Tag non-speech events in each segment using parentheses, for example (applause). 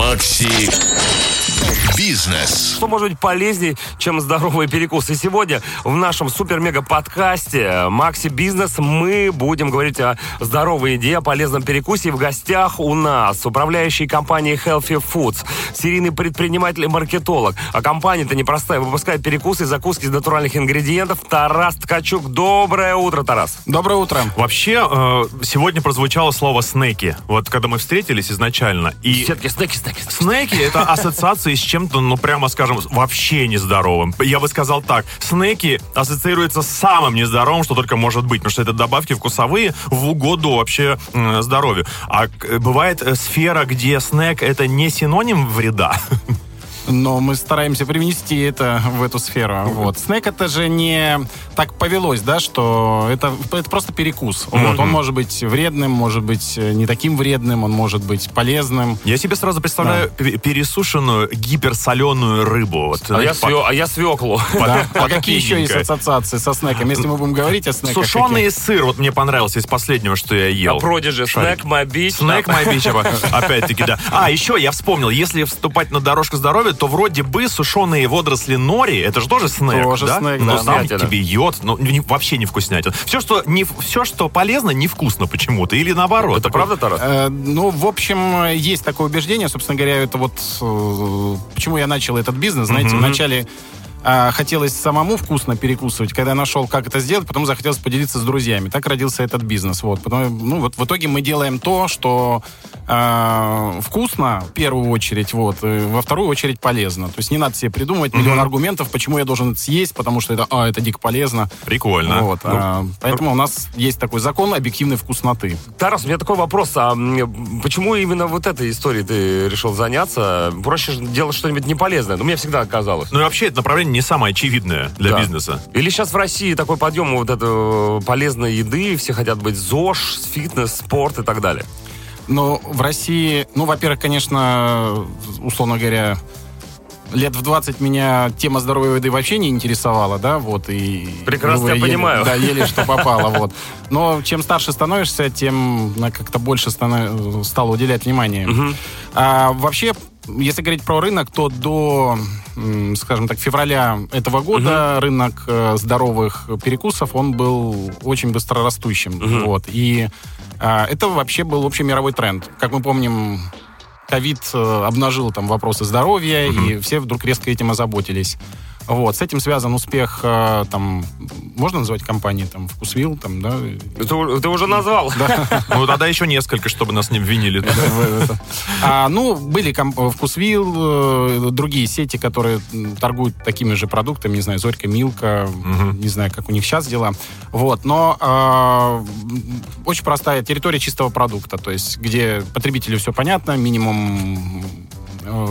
Макси Бизнес. Что может быть полезнее, чем здоровый перекус? И сегодня в нашем супер-мега-подкасте «Макси Бизнес» мы будем говорить о здоровой еде, о полезном перекусе. И в гостях у нас управляющий компанией Healthy Foods, серийный предприниматель и маркетолог. А компания-то непростая, выпускает перекусы и закуски из натуральных ингредиентов. Тарас Ткачук. Доброе утро, Тарас. Доброе утро. Вообще, э, сегодня прозвучало слово «снеки». Вот когда мы встретились изначально. И Все-таки снеки, снеки. снеки — это ассоциации с чем-то, ну, прямо скажем, вообще нездоровым. Я бы сказал так. Снеки ассоциируются с самым нездоровым, что только может быть. Потому что это добавки вкусовые в угоду вообще здоровью. А бывает э, сфера, где снек — это не синоним вреда. (laughs) Но мы стараемся привнести это в эту сферу. Вот. Снэк это же не так повелось, да, что это, это просто перекус. Вот. Он может быть вредным, может быть э, не таким вредным, он может быть полезным. Я себе сразу представляю пе- пересушенную гиперсоленую рыбу. Вот, А я, свё- а я свеклу. (laughs) Да. А какие еще есть ассоциации со снеком? Если мы будем говорить о снеках. Сушеный сыр, вот мне понравился из последнего, что я ел. Продиджи, Шарик. снэк, мобич. Снэк Beach, (laughs) опять-таки, да. А, еще я вспомнил, если вступать на дорожку здоровья, то вроде бы сушеные водоросли нори, это же тоже снэк, Тоже да? снэк, Но да. сам Вкуснятина. тебе йод, ну, не- вообще не вкуснятина. Все что, не, все, что полезно, невкусно почему-то, или наоборот. Это правда, Тарас? Э, ну, в общем, есть такое убеждение. Собственно говоря, это вот э, почему я начал этот бизнес. Знаете, вначале э, хотелось самому вкусно перекусывать, когда я нашел, как это сделать, потом захотелось поделиться с друзьями. Так родился этот бизнес. Вот. Потом, ну, вот в итоге мы делаем то, что э, вкусно в первую очередь, вот, во вторую очередь полезно. То есть не надо себе придумывать миллион аргументов, почему я должен это съесть, потому что это, а, это дико полезно. Прикольно. Вот, Ну, а, поэтому у нас есть такой закон объективной вкусноты. Тарас, у меня такой вопрос. А почему именно вот этой историей ты решил заняться? Проще же делать что-нибудь неполезное. Ну, мне всегда казалось. Ну и вообще это направление не самое очевидное для Да. бизнеса. Или сейчас в России такой подъем вот этой полезной еды, все хотят быть ЗОЖ, фитнес, спорт и так далее. Ну, в России, ну, во-первых, конечно, условно говоря, лет в 20 меня тема здоровой еды вообще не интересовала, да, вот, и... Прекрасно тебя ели- понимаю. Да, ели, что попало, (laughs) вот. Но чем старше становишься, тем ну, как-то больше стана- стал уделять внимание. А вообще, если говорить про рынок, то до, скажем так, февраля этого года рынок э, здоровых перекусов, он был очень быстрорастущим. Вот. И а, это вообще был общемировой тренд. Как мы помним, ковид э, обнажил там вопросы здоровья, и все вдруг резко этим озаботились. Вот, с этим связан успех, э, там, можно называть компании, там, Вкусвилл, там, да? Ты, ты уже назвал. (laughs) Ну тогда еще несколько, чтобы нас не обвинили. А, ну, были Вкусвилл, э, другие сети, которые торгуют такими же продуктами, не знаю, Зорька, Милка, не знаю, как у них сейчас дела. Вот, но а, очень простая территория чистого продукта, то есть где потребителю все понятно, минимум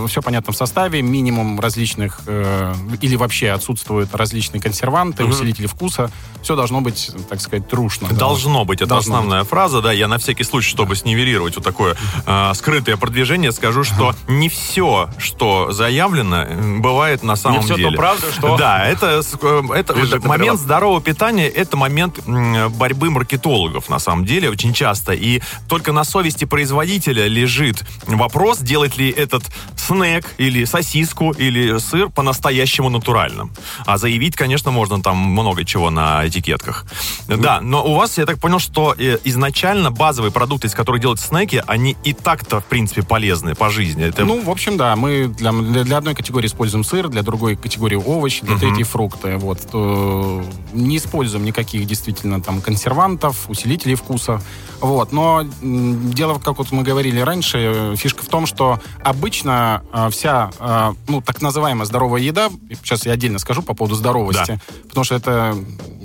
все понятно в составе, минимум различных э, или вообще отсутствуют различные консерванты, усилители вкуса. Все должно быть, так сказать, трушно. да. Должно быть, это Должно основная фраза, да. Я на всякий случай, чтобы снивелировать вот такое э, скрытое продвижение, скажу, что не все, что заявлено, м, бывает на самом всё то деле. правда, что- Да, это, э, это на момент здорового питания, это момент борьбы маркетологов, на самом деле, очень часто. И только на совести производителя лежит вопрос, делать ли этот снэк или сосиску или сыр по-настоящему натуральным. А заявить, конечно, можно там много чего на этикетках. Да, но у вас, я так понял, что э, изначально базовые продукты, из которых делают снеки, они и так-то, в принципе, полезны по жизни. Это Ну, в общем, да, мы для, для, одной категории используем сыр, для другой категории овощи, для третьей фрукты. Вот. Не используем никаких действительно там консервантов, усилителей вкуса. Вот. Но дело, как вот мы говорили раньше, э, фишка в том, что обычно э, вся, э, ну, так называемая здоровая еда, сейчас я отдельно скажу по поводу здоровости, потому что это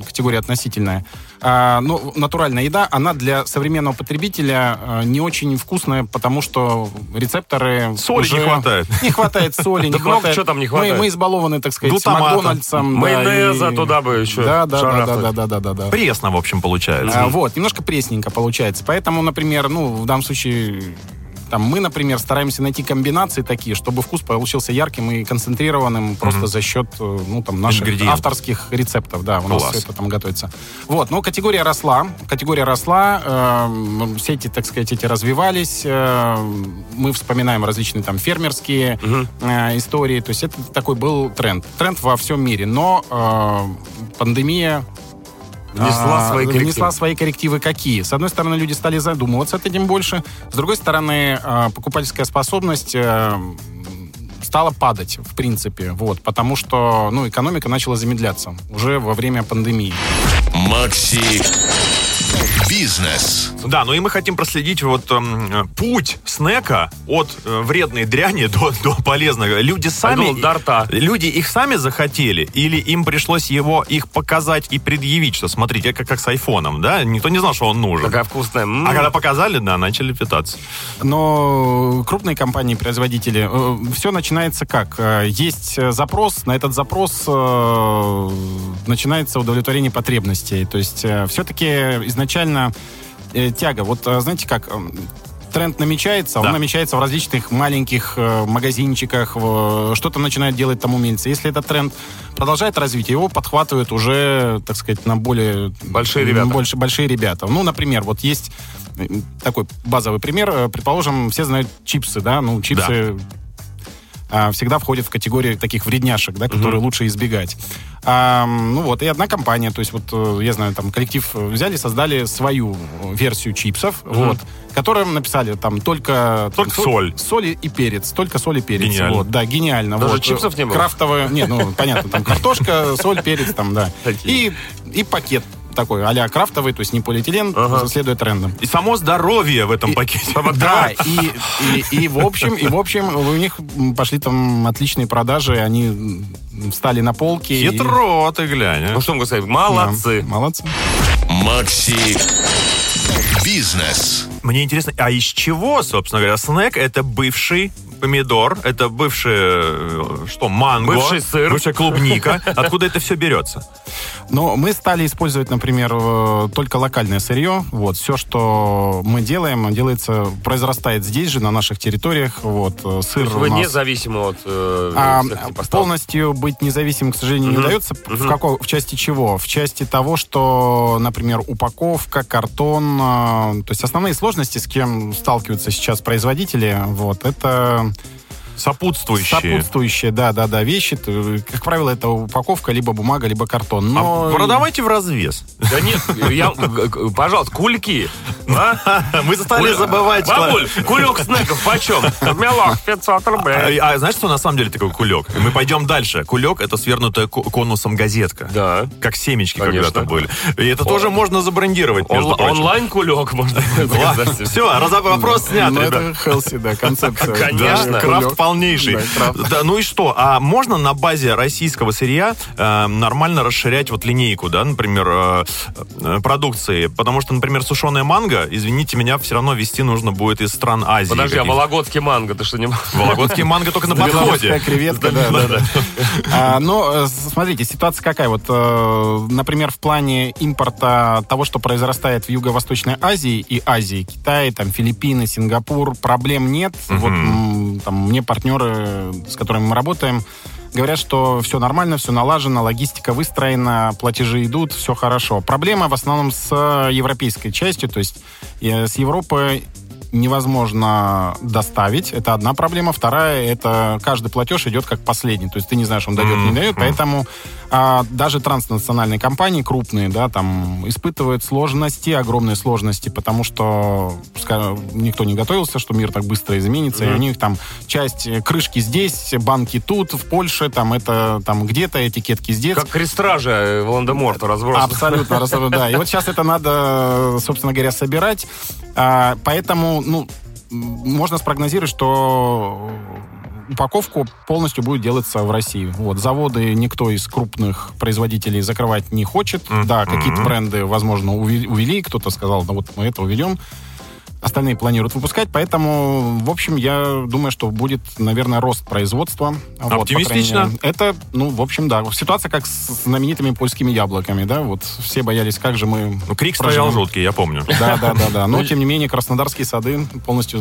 категория относительная. А, ну, натуральная еда, она для современного потребителя не очень вкусная, потому что рецепторы Соли не хватает. Не хватает соли, (laughs) не Да хватает. чего там не Мы- хватает. Мы, избалованы, так сказать. Макдональдсом. да, Майонеза туда бы еще Да, да, да, да, да, да, да, да, да. пресно, в общем, получается. А, вот, немножко пресненько получается. Поэтому, например, ну, в данном случае Там мы, например, стараемся найти комбинации такие, чтобы вкус получился ярким и концентрированным просто за счет э, ну, там, наших авторских рецептов. Да, у нас Класс. все это там готовится. Вот, ну, категория росла. Категория росла. э, все эти, так сказать, эти развивались. э, мы вспоминаем различные там фермерские э, истории. То есть это такой был тренд. Тренд во всем мире. Но э, пандемия Внесла а, свои коррективы. внесла свои коррективы какие? С одной стороны, люди стали задумываться над этим больше. С другой стороны, а, покупательская способность э, стала падать, в принципе. Вот, потому что ну, экономика начала замедляться уже во время пандемии. Макси Бизнес. Да, ну и мы хотим проследить вот э, путь снека от э, вредной дряни (laughs) до, до полезного. Люди сами... до рта. Люди их сами захотели? Или им пришлось его, их показать и предъявить, что смотрите, как, как с айфоном, да? Никто не знал, что он нужен. Такая вкусная. М. А когда показали, да, начали питаться. Но крупные компании, производители, все начинается как? Э, Есть э, запрос, на этот запрос э, начинается удовлетворение потребностей. То есть все-таки изначально э, тяга. Вот э, знаете как? э, Тренд намечается, Да. он намечается в различных маленьких э, магазинчиках, в- что-то начинают делать там умельцы. Если этот тренд продолжает развитие, его подхватывают уже, так сказать, на более... Большие ребята. Больше, большие ребята. Ну, например, вот есть э, такой базовый пример. Э, Предположим, все знают чипсы, да? Ну, чипсы а, всегда входят в категорию таких вредняшек, да, которые лучше избегать. А, ну вот, и одна компания, то есть вот, э, я знаю, там коллектив э, взяли, создали свою э, версию чипсов, вот, которым написали там только... там, Только соль. Соль и перец, только соль и перец. Гениально. Вот, да, гениально. Даже вот. чипсов не было? Крафтовые, не, ну, понятно, там картошка, соль, перец, там, да. И, и пакет такой а-ля крафтовый, то есть не полиэтилен, Ага. следует трендам. И само здоровье в этом И- пакете. (laughs) Да, и, и, и в общем, и в общем, у них пошли там отличные продажи, они встали на полки. и- Хитро, ты глянь. а. Ну что могу сказать, Да, молодцы. молодцы. Макси Бизнес. Мне интересно, а из чего, собственно говоря, снэк это бывший помидор, это бывший, э, что, манго, Бывший сыр. бывшая клубника. (laughs) Откуда это все берется? Но мы стали использовать, например, э, только локальное сырье. Вот, все, что мы делаем, делается, произрастает здесь же, на наших территориях. Вот, э, То сыр есть у вы нас- независимы от э, А, полностью быть независимым, к сожалению, не удается. В, Мгм. какой, в части чего? В части того, что, например, упаковка, картон. э, то есть основные сложности, с кем сталкиваются сейчас производители, вот, это Сопутствующие. сопутствующие, да, да, да, вещи. Как правило, это упаковка, либо бумага, либо картон. Но А продавайте в развес. Да нет, я, пожалуйста, кульки. а? (laughs) Мы стали Куль- забывать. Бабуль, кулек снеков почем? Мелок, 500 рублей. А, а знаешь, что на самом деле такое кулек? Мы пойдем дальше. Кулек это свернутая ко- конусом газетка. Да. Как семечки Конечно. когда-то были. И это тоже можно забрендировать, между Он- прочим. Онлайн-кулек можно сказать. Все, вопрос снят, Ну, ребят. это healthy, да, концепция. (laughs) Конечно. Крафт полнейший. Да, ну и что? А можно на базе российского сырья э, нормально расширять вот линейку, да, например, э, э, продукции? Потому что, например, сушеная манго, извините меня, все равно вести нужно будет из стран Азии. Подожди, а вологодский манго, ты что не... Вологодский манго только на подходе. креветка, да, да, да. А, ну, э, с- смотрите, ситуация какая. Вот, например, в плане импорта того, что произрастает в Юго-Восточной Азии и Азии, Китай, там, Филиппины, Сингапур, проблем нет. Вот, там, мне партнеры, с которыми мы работаем, говорят, что все нормально, все налажено, логистика выстроена, платежи идут, все хорошо. Проблема в основном с европейской частью, то есть э, с Европы невозможно доставить. Это одна проблема. Вторая, это каждый платеж идет как последний. То есть ты не знаешь, он дает, не дает. Поэтому а, даже транснациональные компании крупные, да, там испытывают сложности, огромные сложности, потому что ска- никто не готовился, что мир так быстро изменится. И у них там часть э, крышки здесь, банки тут, в Польше, там это там где-то, этикетки здесь. Как крестража э, Волан-де-Морта разбросаны. Абсолютно, абсолютно, да. И вот сейчас это надо, собственно говоря, собирать. А, Поэтому, ну, можно спрогнозировать, что упаковку полностью будет делаться в России. Вот, заводы никто из крупных производителей закрывать не хочет. Да, какие-то бренды, возможно, увели, кто-то сказал, да вот мы это уведем. Остальные планируют выпускать. Поэтому, в общем, я думаю, что будет, наверное, рост производства. Вот, Оптимистично. мере. Это, ну, в общем, да. Ситуация как с знаменитыми польскими яблоками, да. Вот все боялись, как же мы... Ну, крик стоял проживем. жуткий, я помню. Да, да, да, да. Но, тем не менее, краснодарские сады полностью...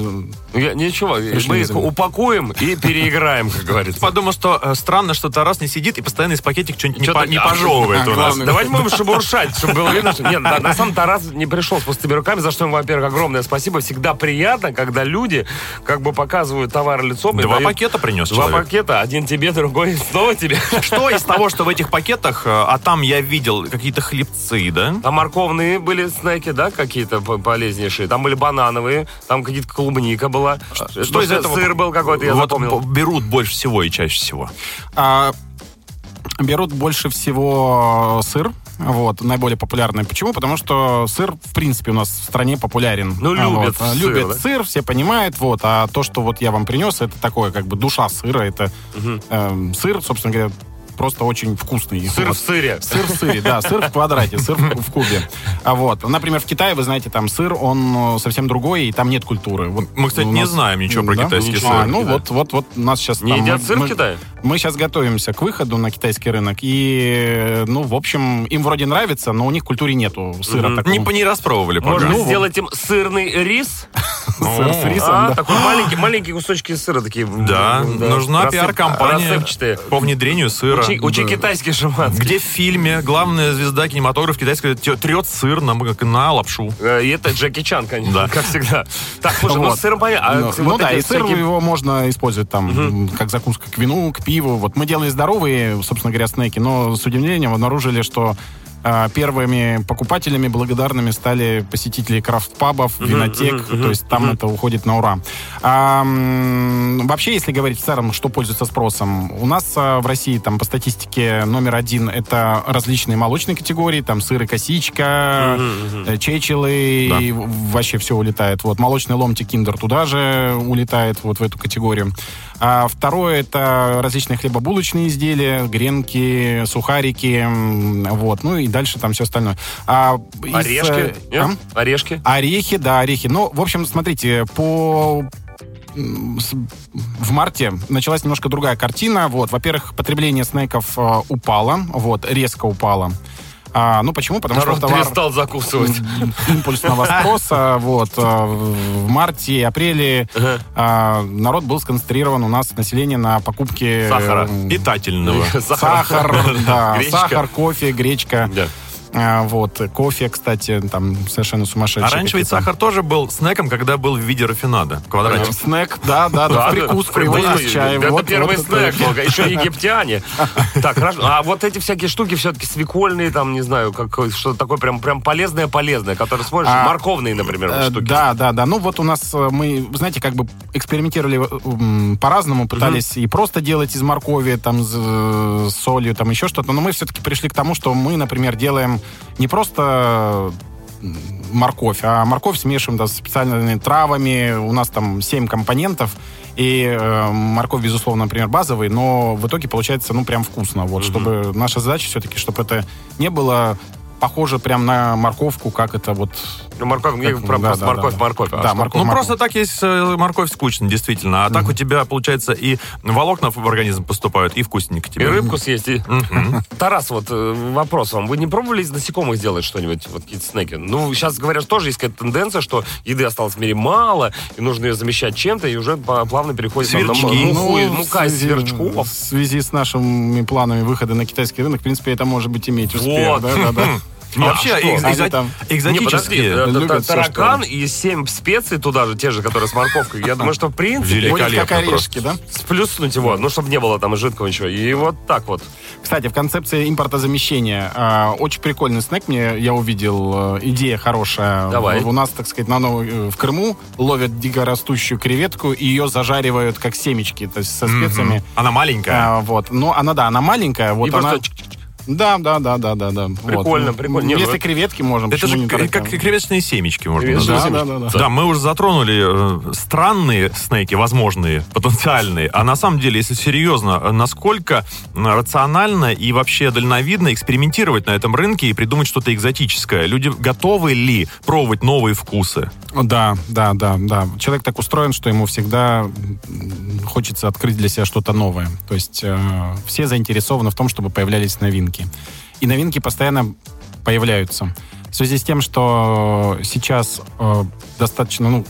Ну, я- ничего, мы их упакуем и переиграем, как говорится. Подумал, что э, странно, что Тарас не сидит и постоянно из пакетика что-нибудь не, пожевывает у нас. Давайте будем шебуршать, чтобы было видно, что... Нет, на, на самом Тарас не пришел с пустыми руками, за что ему, во-первых, огромное спасибо. Всегда приятно, когда люди как бы показывают товар лицом. и Два дают- пакета принес Два человек. пакета, один тебе, другой (laughs) снова тебе. Что из того, что в этих пакетах, э, а там я видел какие-то хлебцы, да? Там морковные были снеки, да, какие-то по- полезнейшие. Там были банановые, там какие-то клубника была. Что из этого Сыр был какой-то, я вот запомнил. берут больше всего и чаще всего? А, берут больше всего сыр. Вот, наиболее популярный. Почему? Потому что сыр, в принципе, у нас в стране популярен. Ну, А, любят вот, а, сыр, любят да? сыр, все понимают. Вот, а то, что вот я вам принес, это такое, как бы душа сыра. Это эм, сыр, собственно говоря, просто очень вкусный. Сыр Вот. в сыре. Сыр в сыре, да, сыр в квадрате, сыр в, кубе. А вот, например, в Китае, вы знаете, там сыр, он э, совсем другой, и там нет культуры. Вот Мы, кстати, у не нас- знаем ничего про Да? китайский А, сыр. ну Да. вот, вот, вот нас сейчас Не едят сыр в Китае? Мы сейчас готовимся к выходу на китайский рынок, и, ну, в общем, им вроде нравится, но у них в культуре нету сыра Мгм. такого. Не, не распробовали пока. Можно Ну, сделать им сырный рис. (laughs) Сыр с рисом, А, да. такой маленький, маленькие кусочки сыра такие. Да, нужна пиар-компания по внедрению сыра. Учи, учи китайский шаман. Где в фильме главная звезда кинематографа китайская трет сыр на, на лапшу. Э, И это Джеки Чан, конечно, Да. как всегда. Так, слушай, ну с сыром понятно. А Ну, вот ну да, и сыр всякие- его можно использовать там как закуска к вину, к пиву. Вот мы делали здоровые, собственно говоря, снеки, но с удивлением обнаружили, что а, первыми покупателями благодарными стали посетители крафт-пабов, винотек, то есть там это уходит на ура. А, вообще, если говорить в целом, что пользуется спросом, у нас а, в России там по статистике номер один это различные молочные категории, там сыры косичка, э, чечилы, Да. и вообще все улетает. Вот молочный ломтик киндер туда же улетает, вот в эту категорию. А второе это различные хлебобулочные изделия, гренки, сухарики, вот, ну и дальше там все остальное. А из, Орешки. э, нет? а? Орешки. Орехи, да, орехи. Ну, в общем, смотрите, по в марте началась немножко другая картина. Вот, во-первых, потребление снеков э, упало, вот, резко упало. А, ну, почему? Потому Народ что товар перестал закусывать. импульсного спроса. Вот, э, в марте и апреле а, народ был сконцентрирован у нас население на покупке... Сахара. Питательного. (laughs) Сахар, да, сахар, кофе, гречка. А, вот, кофе, кстати, там совершенно сумасшедший. А раньше ведь сахар тоже был снеком, когда был в виде рафинада. Квадратик. Снэк, да, да, да, его да, с чаем. Это первый снэк был, еще египтяне. Так, хорошо. А вот эти всякие штуки все-таки свекольные, там, не знаю, как что-то такое прям, прям полезное-полезное, которое смотришь, А, морковные, например, Э, штуки. Да, да, да. Ну вот у нас э, мы, знаете, как бы экспериментировали по-разному, пытались и просто делать из моркови, там, э, с солью, там еще что-то. Но мы все-таки пришли к тому, что мы, например, делаем не просто морковь, а морковь смешиваем да, с специальными травами. У нас там 7 компонентов. И э, морковь, безусловно, например, базовый, но в итоге получается, ну, прям вкусно. Вот, чтобы наша задача все-таки, чтобы это не было похоже прям на морковку, как это вот... Ну, морковь, Как- про- да, просто да, морковь, да. морковь. А Да, морковь. Ну, морковь. просто так есть э, морковь скучно, действительно. А так у тебя, получается, и волокна в организм поступают, и вкусненько И тебе. рыбку съесть. и- Мгм. (laughs) Тарас, вот э, вопрос вам. Вы не пробовали из насекомых сделать что-нибудь, вот какие-то снеки? Ну, сейчас, говорят, тоже есть какая-то тенденция, что еды осталось в мире мало, и нужно ее замещать чем-то, и уже плавно переходит там, на Сверчки. муху, и- Ну, мука из в связи- сверчков. В связи с нашими планами выхода на китайский рынок, в принципе, это может быть иметь успех. Вот. Да, да, да. (laughs) И Вообще, что? экз- экзо- там- Не, подожди, экзотические. э, таракан и семь специй туда же, те же, которые с морковкой. Я думаю, что в принципе Великолепно Будет как орешки, да? сплюснуть его, ну, чтобы не было там жидкого ничего. И вот так вот. Кстати, в концепции импортозамещения э, очень прикольный снэк мне я увидел. э, идея хорошая. Давай. У нас, так сказать, на новой- э, в Крыму ловят дикорастущую креветку и ее зажаривают как семечки, то есть со специями. Она маленькая. А, вот. Но она, да, она маленькая. Вот И она... просто Да, да, да, да, да, да. Прикольно, Вот. прикольно. Не, ну Если это- креветки можем, Это же как креветочные семечки, можно Креветочные назвать. Да, семечки. да, да, да. Да, мы уже затронули э, странные снеки, возможные, потенциальные. А на самом деле, если серьезно, насколько рационально и вообще дальновидно экспериментировать на этом рынке и придумать что-то экзотическое? Люди готовы ли пробовать новые вкусы? Да, да, да, да. Человек так устроен, что ему всегда хочется открыть для себя что-то новое. То есть э, все заинтересованы в том, чтобы появлялись новинки. И новинки постоянно появляются. В связи с тем, что сейчас э, достаточно, ну,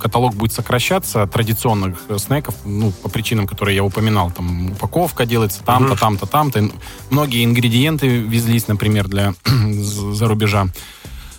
каталог будет сокращаться традиционных э, снеков, ну, по причинам, которые я упоминал. Там упаковка делается там-то, там-то, там-то. Многие ингредиенты везлись, например, для (clears throat) за рубежа.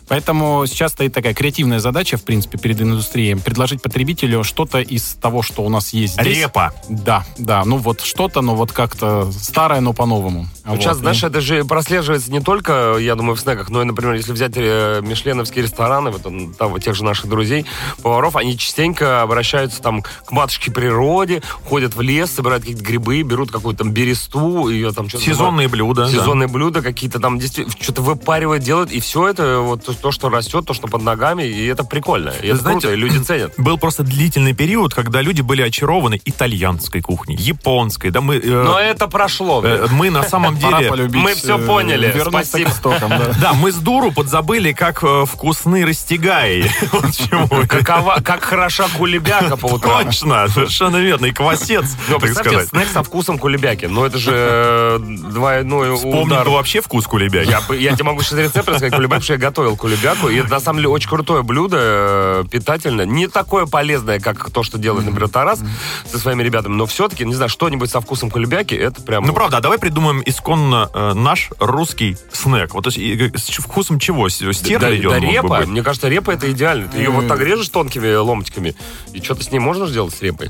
Поэтому сейчас стоит такая креативная задача, в принципе, перед индустрией. Предложить потребителю что-то из того, что у нас есть здесь. Репа. Да, да. Ну вот что-то, но вот как-то старое, но по-новому. Ну, Вот. сейчас, И- знаешь, это же прослеживается не только, я думаю, в снеках, но и, например, если взять э, мишленовские рестораны, вот, он, там, вот тех же наших друзей, поваров, они частенько обращаются там к матушке природе, ходят в лес, собирают какие-то грибы, берут какую-то там бересту, ее там что-то... Сезонные блюда. да. Сезонные блюда какие-то там действительно что-то выпаривают, делают, и все это вот то, то, что растет, то, что под ногами, и это прикольно. И это Знаете, круто, и люди ценят. Был просто длительный период, когда люди были очарованы итальянской кухней, японской. Да мы, э, Но это прошло. э, мы на самом деле... полюбить, мы всё э, поняли. Спасибо. к истокам, да. Да, мы с дуру подзабыли, как э, вкусны растягаи. (laughs) Какова, как хороша кулебяка по утрам. Точно, совершенно верно. И квасец, Ну, так представьте, сказать. снэк со вкусом кулебяки. Ну, это же э, двойной Вспомнить удар. вообще вкус кулебяки. Я, тебе могу сейчас рецепт рассказать кулебяку, потому что я готовил кулебяку. И это, на самом деле, очень крутое блюдо, э, питательное. Не такое полезное, как то, что делает, например, Тарас со своими ребятами. Но все-таки, не знаю, что-нибудь со вкусом кулебяки, это прям... Ну, правда, а давай придумаем исконно э, наш русский снэк. Вот то есть, э, с вкусом чего? С- Стерлядь да, идет? да репа, мне кажется, репа это идеально. Ты ее вот так режешь тонкими ломтиками, и что-то с ней можно сделать с репой?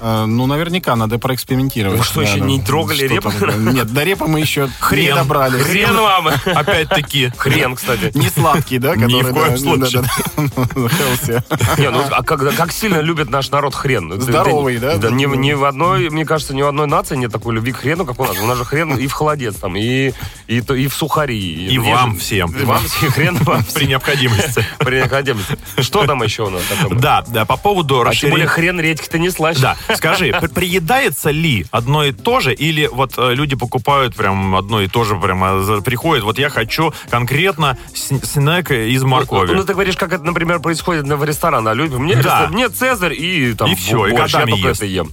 Э, Ну, наверняка, надо проэкспериментировать. Вы что, Да, еще не трогали репу? Нет, до репы мы еще не Хрен. добрались. Хрен вам! Опять-таки. Хрен, кстати. Не сладкий, да? Ни в коем да, случае. да. Не, ну а как, как сильно любит наш народ хрен? Здоровый, да? Да, ни, в- ни в одной, мне кажется, ни в одной нации нет такой любви к хрену, как у нас. У нас же хрен и в холодец там, и, и, в сухари. И вам всем. И вам всем, хрен вам (laughs) При необходимости. При необходимости. Что там еще у нас? Да, да, по поводу А тем более расширения... хрен редьки-то не слаще. Да, скажи, при- приедается ли одно и то же, или вот э, люди покупают прям одно и то же, прямо за- приходят, вот я хочу конкретно снэк из Ну, моркови. ну, ты говоришь, как это, например, происходит в ресторане. А люди, мне, Да. мне Цезарь и там И всё, и борщ, я годами только ест. это ем.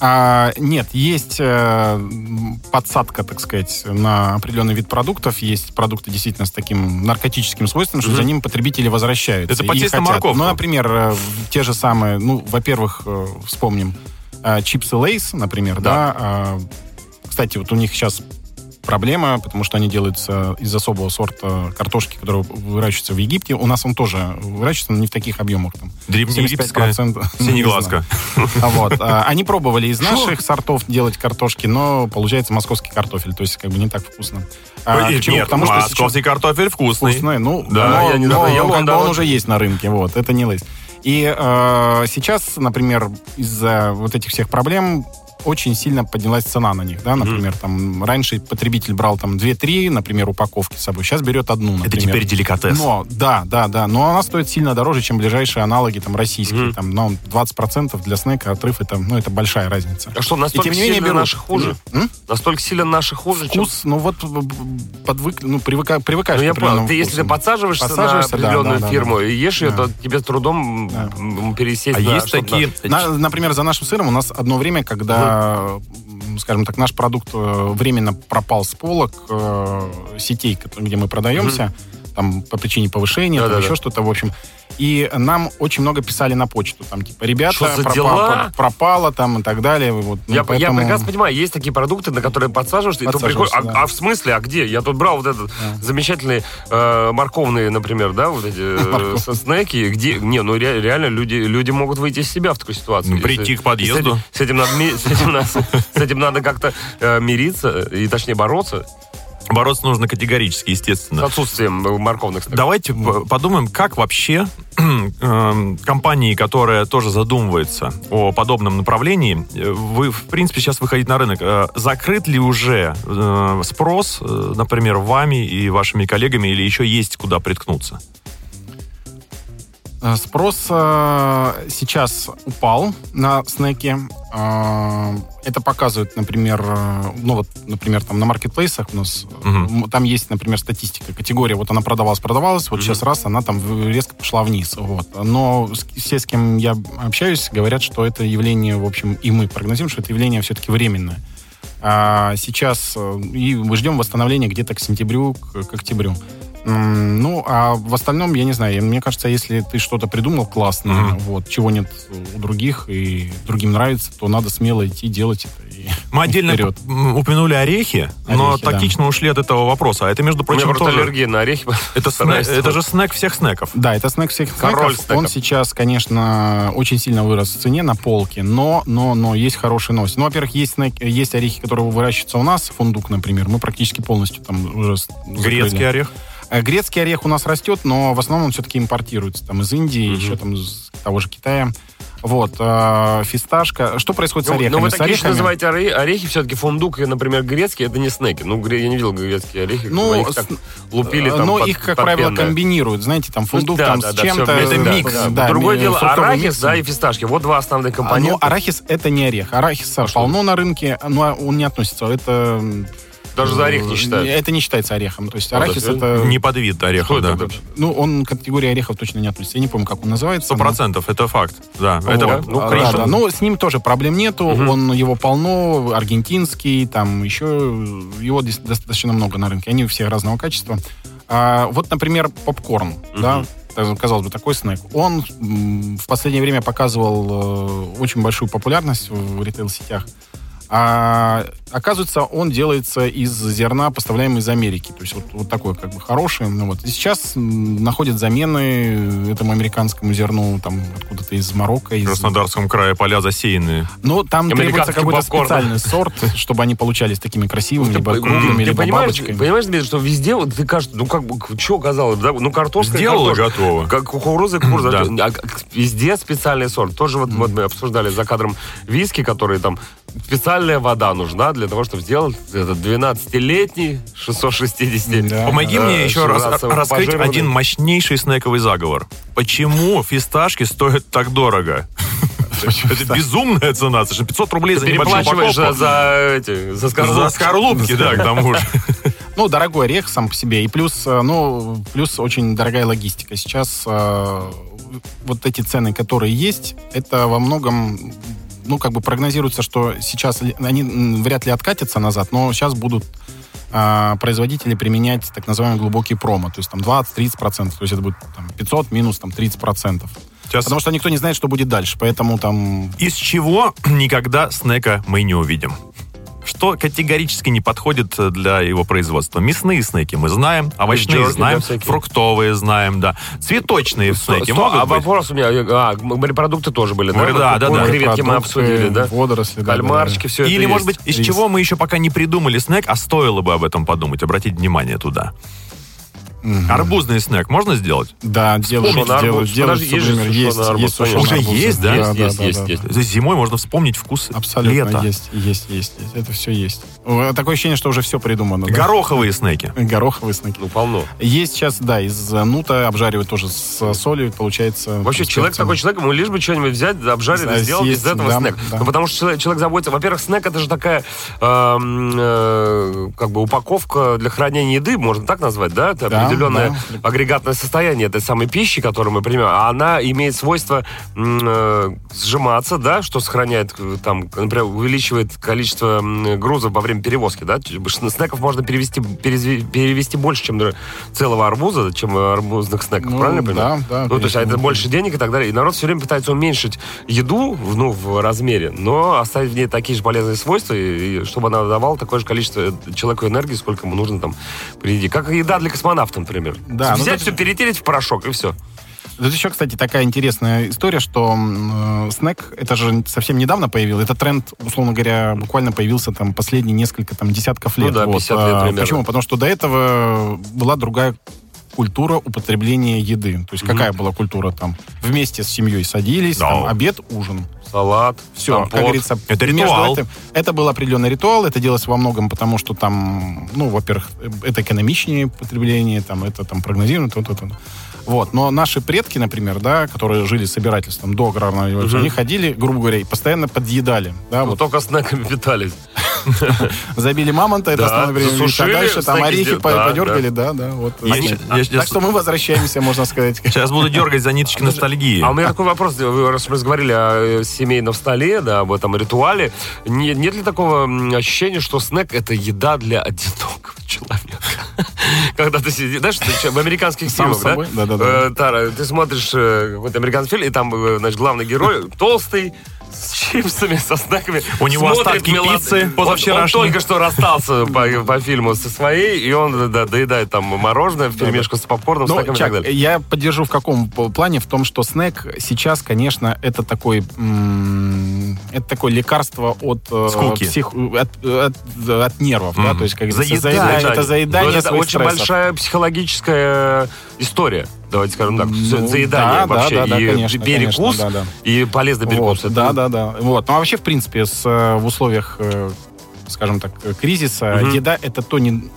А, нет, есть э, подсадка, так сказать, на определенный вид продуктов. Есть продукты действительно с таким наркотическим свойством, что за ним потребители возвращаются. Это потесть на морковку. Ну, например, э, те же самые, ну, во-первых, э, вспомним э, чипсы Лейс, например, да. а, кстати, вот у них сейчас проблема, потому что они делаются из особого сорта картошки, которая выращивается в Египте. У нас он тоже выращивается, но не в таких объемах. Там, Древнеегипетская 75%, не синеглазка. А Вот. а, Они пробовали из наших сортов делать картошки, но получается московский картофель, то есть как бы не так вкусно. А, Э, Потому что московский картофель вкусный. вкусный, ну, Да, но, я недавно но ел, как он уже есть на рынке, вот, это не лейс. И э, сейчас, например, из-за вот этих всех проблем очень сильно поднялась цена на них, да, например, там раньше потребитель брал там 2-3, например, упаковки с собой, сейчас берет одну, например. Это теперь деликатес. Но, да, да, да, но она стоит сильно дороже, чем ближайшие аналоги там российские, там, ну, 20% для снека отрыв, это, ну, это большая разница. А что, настолько тем не менее сильно берут. наши хуже? М? Настолько сильно наши хуже, чем- Вкус, ну вот подвык, ну, привыка, привыкаешь Ну, я к понял. Ты, если ты подсаживаешься, Подсаживаешься, на да, определенную да, да, фирму да. и ешь ее, Да. то тебе с трудом м, пересесть А на есть такие... На- например, за нашим сыром у нас одно время, когда, м, скажем так, наш продукт э, временно пропал с полок э, сетей, где мы продаемся, там по причине повышения, там Да-да-да. еще что-то, в общем. И нам очень много писали на почту, там типа, ребята, Что за пропа- дела? про- пропало там и так далее. Вот, ну, Я, я поэтому- прекрасно понимаю, есть такие продукты, на которые подсаживаешься, и ты приходишь, Подсаживаешься, а, да. а в смысле, а где? Я тут брал вот этот замечательные э, морковные, например, да, вот эти э, снеки, где, не, ну ре- реально люди, люди могут выйти из себя в такой ситуации. Ну, Если- прийти к подъезду. С этим, надо, с этим надо, с этим надо как-то э, мириться, и точнее бороться. Бороться нужно категорически, С естественно. отсутствием э, морковных снеков. Давайте подумаем, как вообще (clears throat) эм, компании, которая тоже задумывается о подобном направлении, э, вы, в принципе, сейчас выходите на рынок, э, закрыт ли уже э, спрос, например, вами и вашими коллегами, или еще есть куда приткнуться? Э, Спрос э, сейчас упал на снеки. Э, Это показывает, например, ну вот, например, там на маркетплейсах у нас м, там есть, например, статистика, категория, вот она продавалась, продавалась, вот сейчас раз она там резко пошла вниз, вот. Но все, с кем я общаюсь, говорят, что это явление, в общем, и мы прогнозируем, что это явление все-таки временное. А сейчас и мы ждем восстановления где-то к сентябрю, к, к октябрю. Ну, а в остальном, я не знаю, мне кажется, если ты что-то придумал классное, Мгм. вот, чего нет у других, и другим нравится, то надо смело идти делать это. и Мы отдельно вперед. упомянули орехи, но Орехи, да. тактично ушли от этого вопроса. А это, между У меня прочим, тоже... аллергия на орехи. Это, снэ- Стараюсь. это же снэк всех снеков. Да, это снэк всех Король снеков. снеков. Он сейчас, конечно, очень сильно вырос в цене на полке, но, но, но есть хорошие новости. Ну, во-первых, есть, снек- есть орехи, которые выращиваются у нас, фундук, например. Мы практически полностью там уже Грецкий закрыли. орех. Э, Грецкий орех у нас растет, но в основном он все-таки импортируется. Там из Индии, еще там из того же Китая. Вот, э, фисташка. Что происходит с Ну, орехами? ну, вы с такие орехами? называете оре- орехи, все-таки фундук например, грецкий, это не снеки. Ну, я не видел грецкие орехи, Ну, их с- так лупили Э, там Но под- их, как под правило, пенное. комбинируют. Знаете, там фундук да, там да, с да, чем-то. Это вместе, микс, да. да, Другое дело, арахис, микс. да, и фисташки. Вот два основных А, компонента. Ну, арахис это не орех. Арахиса полно на рынке, но он не относится. Это Даже за орех не э, считают. Это не считается орехом. То есть арахис да, это... Не под вид ореха, да. это? Ну, он к категории орехов точно не относится. Я не помню, как он называется. Сто но- процентов, это факт. Да, Вот. это Да, ну, А, да, да. Но с ним тоже проблем нету. Он его полно, аргентинский, там еще его достаточно много на рынке. Они все разного качества. А, вот, например, попкорн, да, так, казалось бы, такой снэк. Он в последнее время показывал э, очень большую популярность в ритейл-сетях. А оказывается, он делается из зерна, поставляемого из Америки. То есть вот, вот такой как бы хороший. Ну, вот. И сейчас находят замены этому американскому зерну там откуда-то из Марокко. в Из... Краснодарском крае поля засеяны. Ну, там требуется какой-то попкорн. специальный сорт, чтобы они получались такими красивыми, либо круглыми, либо понимаешь, бабочками. понимаешь, Дмитрий, что везде, вот ты кажется, ну как бы, что казалось, да? ну картошка Сделала, готово. Как кукуруза кукуруза. (clears throat) Да. А везде специальный сорт. Тоже вот, вот мы обсуждали за кадром виски, которые там специальная вода нужна для того, чтобы сделать этот 12-летний 660. Да. Помоги Да, мне еще раз раскрыть один мощнейший снековый заговор. Почему фисташки стоят так дорого? Это безумная цена, совершенно 500 рублей за небольшую за, упаковку. за эти, за скорлупки. За скорлупки, да, к тому же. (laughs) Ну, дорогой орех сам по себе. И плюс, э, ну, плюс очень дорогая логистика. Сейчас э, вот эти цены, которые есть, это во многом, ну, как бы прогнозируется, что сейчас они вряд ли откатятся назад, но сейчас будут а, производители применять так называемый глубокий промо, то есть там 20-30%, то есть это будет там, 500 минус там 30%. Сейчас Потому что никто не знает, что будет дальше, поэтому там из чего (clears throat) никогда снека мы не увидим? Что категорически не подходит для его производства? Мясные снеки мы знаем, овощные Джерки, знаем, да, фруктовые знаем, да. Цветочные снеки Сто- могут а быть? вопрос у меня, а, морепродукты тоже были, да? Да, да, да. Креветки мы обсудили, да? Водоросли. да, Кальмарчики, все это Или, может есть. быть, из Рис. чего мы еще пока не придумали снэк, а стоило бы об этом подумать, обратить внимание туда. Мгм. Арбузный снэк можно сделать? Да, делают, делают, делают, Подожди, есть же например, сушеный есть, арбуз, есть Уже есть, да? Да, Есть, да, есть, да, есть, да. есть. Зимой можно вспомнить вкус Абсолютно лета. есть, есть, есть, есть. Это все есть. Э, Такое ощущение, что уже все придумано. да. Гороховые снеки. Гороховые снеки. Ну, полно. Есть сейчас, да, из э, нута обжаривают тоже с солью, получается. Вообще, человек такой человек, ему лишь бы что-нибудь взять, обжарить Да, и сделать съесть, из этого да, снэк. да. Ну, потому что человек, человек заботится... Во-первых, снэк это же такая эм, э, как бы упаковка для хранения еды, можно так назвать, да? Это Да, определенное да. агрегатное состояние этой самой пищи, которую мы принимаем. А она имеет свойство э, сжиматься, да, что сохраняет, э, там, например, увеличивает количество грузов во время перевозки, да? Снеков можно перевести, перевести больше, чем целого арбуза, чем арбузных снеков, Ну, правильно я понимаю? да, да, Ну, то есть, а это больше денег и так далее. И народ все время пытается уменьшить еду, в- ну, в размере, но оставить в ней такие же полезные свойства, и, и чтобы она давала такое же количество человеку энергии, сколько ему нужно там при еде. Как еда для космонавта, например. Да, ну, Взять это- все, перетереть в порошок, и все. Тут еще, кстати, такая интересная история, что э, снэк, это же совсем недавно появился. Этот тренд, условно говоря, буквально появился там последние несколько там десятков Ну лет. да, Вот. 50 лет А, примерно. Почему? Потому что до этого была другая культура употребления еды. То есть какая была культура там? Вместе с семьей садились, Да. там, обед, ужин. Салат, Все, компот. как говорится, Это ритуал. этим- это был определенный ритуал, это делалось во многом потому, что там, ну, во-первых, это экономичнее потребление, там, это там прогнозируемо, то, то, то. Вот. Но наши предки, например, да, которые жили собирательством до аграрного революции, они ходили, грубо говоря, и постоянно подъедали. Да, Ну, вот. только снеками питались. (laughs) Забили мамонта, это основное время, засушили, а дальше там орехи подергали, да, да, вот. Так что мы возвращаемся, можно сказать. Сейчас буду дергать за ниточки (laughs) ностальгии. А у меня такой вопрос, вы раз мы разговаривали о э, семейном столе, да, об этом ритуале, не- нет ли такого ощущения, что снэк это еда для одинокого человека? (laughs) Когда ты сидишь, знаешь, в американских фильмах, да? собой? Да-да-да. Э, Тара, ты смотришь э, какой-то американский фильм, и там, э, значит, главный герой (laughs) толстый, чипсами, со снеками. У него остатки мелод- пиццы Он- Он, позавчерашней. только что расстался по, по фильму со своей, и он да, доедает там мороженое в перемешку с попкорном, Ну, снеками и Чак, так далее. я поддержу в каком плане? В том, что снэк сейчас, конечно, это такой, это такое лекарство от, э, Скуки. псих- от, от- от нервов, да, Мгм. то есть как Заедание. заеда- это заедание Но это очень большая психологическая история. Давайте скажем так. Ну, Заедание да, вообще. да, да, и конечно, перекус, конечно, да, и полезный перекус. Вот, да, да, да. Вот. Ну, а вообще, в принципе, с, э, в условиях, э, скажем так, кризиса, Мгм. еда это то не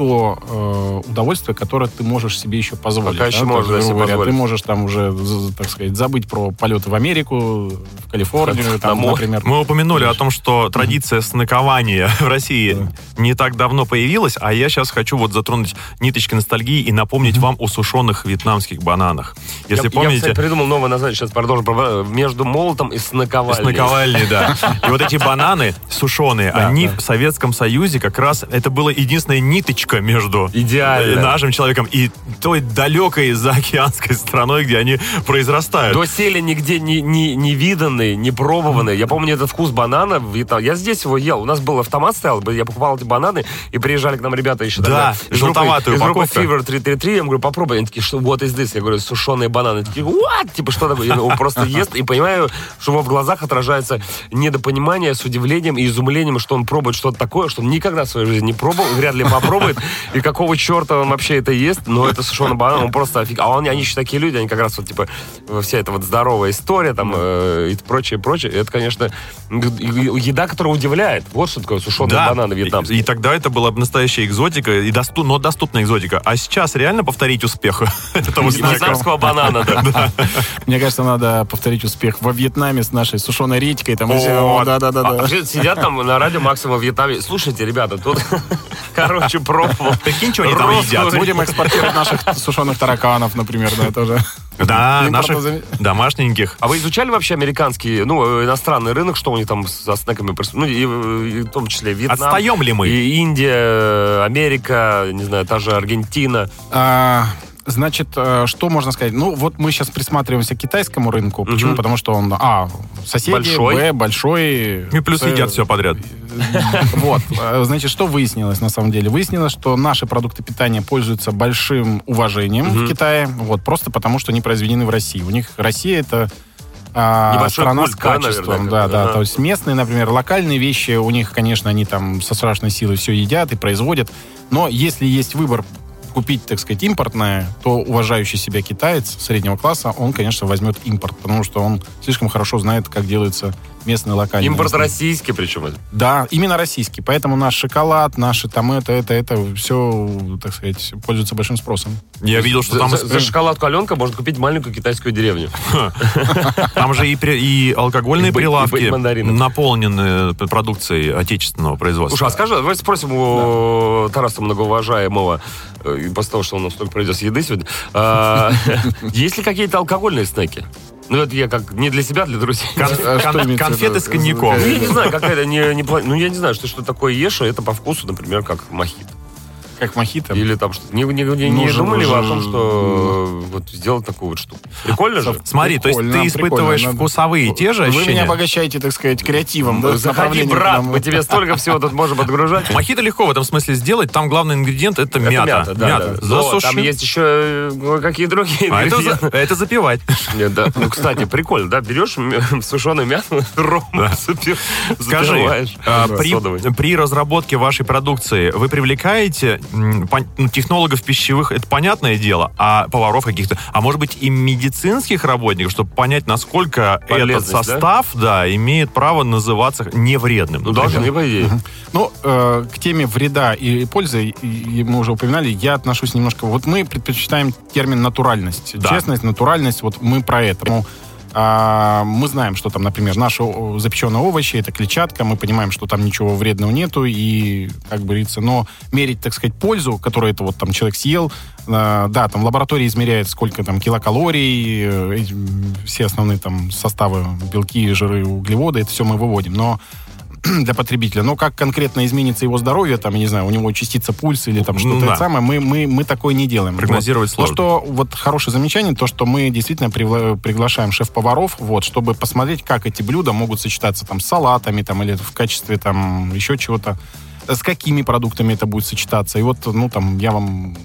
то э, удовольствие, которое ты можешь себе еще позволить. Пока еще да, можно грубо себе говоря. позволить. Ты можешь там уже, так сказать, забыть про полеты в Америку, в Калифорнию, там, Домой. например. Мы упомянули о том, что традиция снекования (laughs) в России не так давно появилась, а я сейчас хочу вот затронуть ниточки ностальгии и напомнить вам о сушеных вьетнамских бананах. Если я, я, помните... кстати, придумал новое название, сейчас продолжим. про- Между молотом и снаковальней. Наковальни, да. (laughs) И вот эти бананы сушеные, Да, они да. в Советском Союзе как раз это была единственная ниточка между Идеально. э, нашим человеком и той далекой заокеанской страной, где они произрастают. Доселе нигде не, не, не виданный, не пробованный. Я помню этот вкус банана. в Вьетнам. Я здесь его ел. У нас был автомат стоял, я покупал эти бананы, и приезжали к нам ребята еще Да, из группы- желтоватую Из группы. Fever 333. Я говорю, попробуй. Они такие, что вот из this? Я говорю, сушеные бананы. Они такие, what? Типа, что такое? Он просто ест, и понимаю, что его в глазах отражается недопонимание с удивлением и изумлением, что он пробует что-то такое, что он никогда в своей жизни не пробовал, вряд ли попробует. И какого черта он вообще это ест? Но это сушеный банан, он просто офиг. А он, они еще такие люди, они как раз вот, типа, вся эта вот здоровая история там э, и прочее, прочее. Это, конечно, еда, которая удивляет. Вот что такое сушеные Да, бананы и, вьетнамские. и тогда это была бы настоящая экзотика, и досту- но доступная экзотика. А сейчас реально повторить успех (laughs) этого? Вьетнамского банана, (laughs) да. Мне кажется, надо повторить успех во Вьетнаме с нашей сушеной редькой. Там, и да, да, да, да. Сидят там на радио Максима в Вьетнаме. Слушайте, ребята, тут, (laughs) короче, пробовал. Прикинь, что они там едят. Будем экспортировать наших сушеных тараканов, например, да, тоже. Да, наших домашненьких. А вы изучали вообще американский, ну, э, иностранный рынок, что у них там со снеками? Ну, и, и в том числе Вьетнам. Отстаем ли мы? И Индия, Америка, не знаю, та же Аргентина. А, Значит, э, что можно сказать? Ну, вот мы сейчас присматриваемся к китайскому рынку. Почему? Потому что он, а, соседи, Большой. б, большой. И плюс едят все подряд. (laughs) Вот. Э, Значит, что выяснилось на самом деле? Выяснилось, что наши продукты питания пользуются большим уважением в Китае, вот, просто потому что они произведены в России. У них Россия это а, страна культ, с да, качеством. наверное, да, да. ага. То есть местные, например, локальные вещи, у них, конечно, они там со страшной силой все едят и производят. Но если есть выбор купить, так сказать, импортное, то уважающий себя китаец среднего класса, он, конечно, возьмет импорт, потому что он слишком хорошо знает, как делается местный локальный. Импорт местный. российский причем. Да, именно российский. Поэтому наш шоколад, наши там это, это, это, все, так сказать, пользуется большим спросом. Я видел, что За, там, за- за шоколадку Аленка можно купить маленькую китайскую деревню. (laughs) там же и, алкогольные прилавки наполнены продукцией отечественного производства. Слушай, а скажи, давайте спросим у Тараса многоуважаемого, э, после того, что он нам столько привез еды сегодня, а, (laughs) есть ли какие-то алкогольные снеки? Ну, это я как не для себя, а для друзей. Кон- А кон- имеется в конфеты виду? с коньяком. Ну, я не знаю, какая-то не, не пла- Ну, я не знаю, что что такое ешь, и это по вкусу, например, как мохито. Как мохито. Или там что-то. Не, не, не, Ну, не же- думали вы о том, же- что вот сделать такую вот штуку? Прикольно же? Смотри, то есть Прикольно, ты испытываешь прикольно. вкусовые те же Вы меня ощущения? обогащаете, так сказать, креативом. да, с Заходи, брат, мы тебе столько всего тут можем отгружать. Мохито легко в этом смысле сделать. Там главный ингредиент это, Это мята. да, да. Но Засуши. там есть еще э, какие другие А это, ингредиенты. за- это запивать. Нет, да. Ну, кстати, прикольно, да? Берешь сушеную мяту, ром, запив- Скажи, запиваешь а, при, при разработке вашей продукции вы привлекаете ну, технологов пищевых, это понятное дело, а поваров каких-то, а может быть и медицинских работников, чтобы понять, насколько этот Полезность, да? состав, да? имеет право называться невредным. Ну, должны, по идее. Ну, э, к теме вреда и пользы, и, мы уже упоминали, я отношусь немножко... Вот мы предпочитаем термин натуральность. Да. Честность, натуральность, вот мы про это. Ну, а, мы знаем, что там, например, наши запеченные овощи, это клетчатка, мы понимаем, что там ничего вредного нету, и, как говорится, но мерить, так сказать, пользу, которую это вот там человек съел, э, да, там в лаборатории измеряет, сколько там килокалорий, э, все основные там составы, белки, жиры, углеводы, это все мы выводим, но (clears throat) для потребителя. Но как конкретно изменится его здоровье, там, я не знаю, у него частица пульса или там что-то Да. это самое, мы, мы, мы такое не делаем. Прогнозировать вот. сложно. То, что вот хорошее замечание, то, что мы действительно пригла- приглашаем шеф-поваров, вот, чтобы посмотреть, как эти блюда могут сочетаться там с салатами, там, или в качестве там еще чего-то, с какими продуктами это будет сочетаться. И вот, ну, там, я вам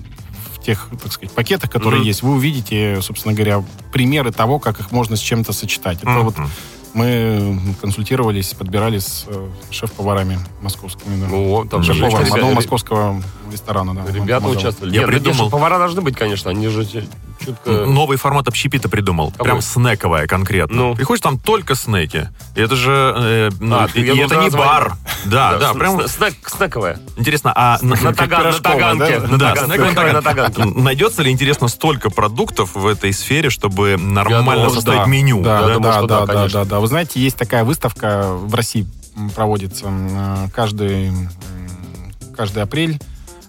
в тех, так сказать, пакетах, которые Мгм. есть, вы увидите, собственно говоря, примеры того, как их можно с чем-то сочетать. Это вот Мгм. Мы консультировались, подбирали с э, шеф-поварами московскими. Да. Ну, там ребята- одного московского ресторана. Да, Ребята участвовали. Я Нет, придумал. нет, повара должны быть, конечно, они же чутко... Новый формат общепита придумал. Какой? Прям снековая конкретно. Ну. Приходишь, там только снеки. И это же... э, ну, А, и, и это не бар. Да, да, прям... с- снэк- Снековая. Интересно, а... На, таганке. да? Снековая на таган. таганке. Найдется ли, интересно, столько продуктов в этой сфере, чтобы нормально составить меню? Да, да, да, да, да, да. Вы знаете, есть такая выставка в России проводится каждый каждый апрель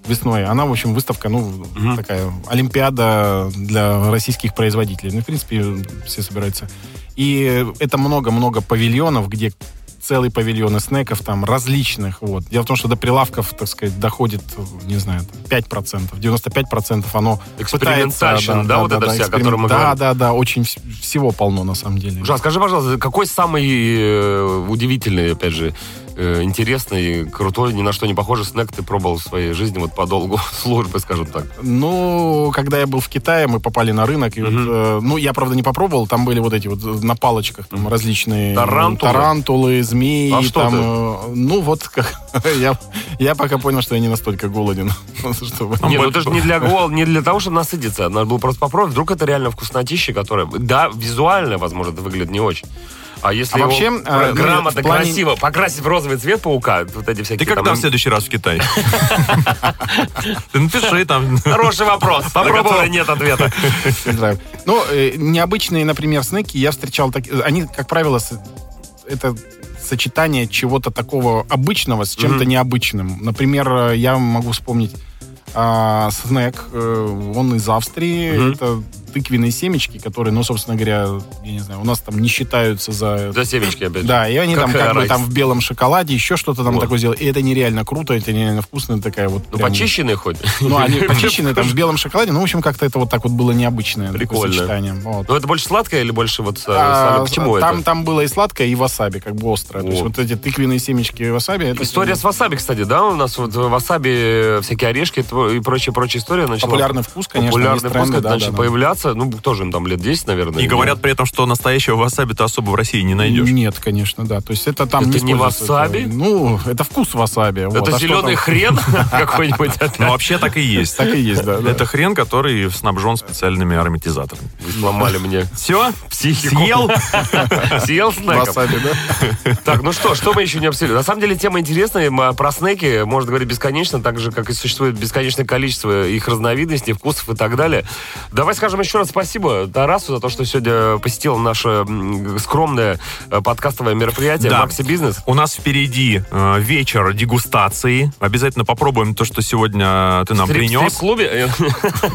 весной. Она, в общем, выставка, ну, такая олимпиада для российских производителей. Ну, в принципе, все собираются. И это много-много павильонов, где целый павильон из снеков там различных. Вот. Дело в том, что до прилавков, так сказать, доходит, не знаю, там, 5%. 95% оно Экспериментальщина, пытается, да, вот эта вся, о эксперим- которой мы Да, говорим? да, да, очень вс- всего полно на самом деле. Жан, скажи, пожалуйста, какой самый э, удивительный, опять же, э, интересный, крутой, ни на что не похожий снэк ты пробовал в своей жизни вот по долгу (laughs) службы, скажем так? Ну, когда я был в Китае, мы попали на рынок, и вот, Мгм. э, ну, я, правда, не попробовал, там были вот эти вот на палочках там различные Тарантулы? тарантулы змеи, А что там, ты? э, ну, вот, как, (laughs) я, я пока понял, что я не настолько голоден, (laughs) чтобы... Нет, ну это же не для гол, не для того, чтобы насытиться. Надо было просто попробовать. Вдруг это реально вкуснотища, которая, да, визуально, возможно, это выглядит не очень. А если А вообще, э, грамотно, плане- красиво покрасить в розовый цвет паука, вот эти всякие Ты когда там- в следующий раз в Китай? (laughs) Ты напиши там. Хороший вопрос, попробовал, нет ответа. Ну, э, необычные, например, снеки я встречал, они, как правило, это сочетание чего-то такого обычного с чем-то необычным. Например, э, я могу вспомнить а, снэк, он из Австрии, это тыквенные семечки, которые, ну, собственно говоря, я не знаю, у нас там не считаются за... За семечки опять же. Да, и они там Как как бы райс. там в белом шоколаде, еще что-то там Вот. такое сделали. И это нереально круто, это нереально вкусно, такая вот... Ну, прям- почищенные хоть. Ну, они (laughs) почищенные там в белом шоколаде. Ну, в общем, как-то это вот так вот было необычное Прикольно. сочетание. Вот. Ну, это больше сладкое или больше вот с- А? Почему там, это? там было и сладкое, и васаби, как бы острое. То есть вот эти тыквенные семечки и васаби... Это История с васаби, кстати, да? У нас вот васаби, всякие орешки и прочая-прочая история начала... Популярный вкус, конечно, Популярный вкус, начал да, появляться. Ну, тоже им там лет 10, наверное. И говорят при этом, что настоящего васаби ты особо в России не найдешь. Нет, конечно, да. То есть это там Это не используется, васаби? это- ну, это вкус васаби. вот. Это А что зеленый там? хрен (laughs) какой-нибудь. Ну, вообще так и есть. Так и есть, да. Это хрен, который снабжен специальными ароматизаторами. Вы сломали мне Все? психику. Съел? (laughs) Съел снеков. Васаби, да? Так, ну что, что мы еще не обсудили? На самом деле тема интересная. Про снеки можно говорить бесконечно, так же, как и существует бесконечное количество их разновидностей, вкусов и так далее. Давай скажем еще большое спасибо Тарасу за то, что сегодня посетил наше скромное э, подкастовое мероприятие Да. «Макси Бизнес». У нас впереди э, вечер дегустации. Обязательно попробуем то, что сегодня ты нам Стрип- принес. (laughs) стрип-клубе.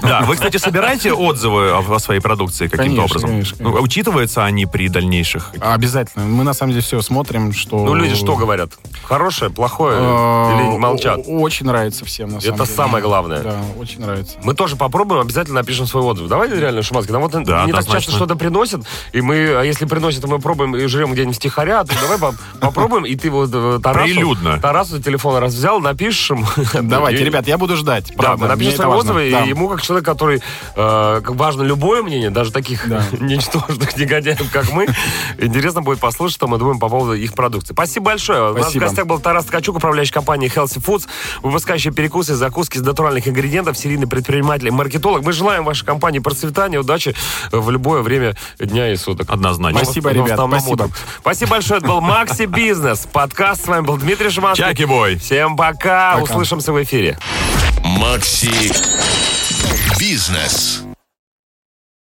Да, вы, кстати, собираете отзывы о, о своей продукции каким-то Конечно, образом? конечно, Ну, конечно. Учитываются они при дальнейших? Обязательно. Мы на самом деле все смотрим, что... Ну, люди что говорят? Хорошее, плохое Э, или молчат? Очень нравится всем, на самом Это деле. самое главное. Да, очень нравится. Мы тоже попробуем, обязательно напишем свой отзыв. Давай реально, Шуманский, нам вот Да, не так часто что-то приносят, и мы, а если приносят, то мы пробуем и жрем где-нибудь втихаря, то давай по- попробуем, и ты вот э, Тарасу, Прилюдно. Тарасу телефон раз взял, напишешь ему. (laughs) Давайте, ребят, я буду ждать. Да, правда, мы напишем мне свои отзывы, и ему, как человек, который э, важно любое мнение, даже таких (laughs) ничтожных негодяев, как мы, интересно будет послушать, что мы думаем по поводу их продукции. Спасибо большое. У нас в гостях был Тарас Ткачук, управляющий компанией Healthy Foods, выпускающий перекусы и закуски из натуральных ингредиентов, серийный предприниматель и маркетолог. Мы желаем вашей компании процветания, удачи в любое время дня и суток. Однозначно. Спасибо, Но ребят, спасибо. Спасибо большое. Это был Макси Бизнес. Подкаст. С вами был Дмитрий Шиманский. Чаки-бой. Всем пока. Пока. Услышимся в эфире. Макси Бизнес.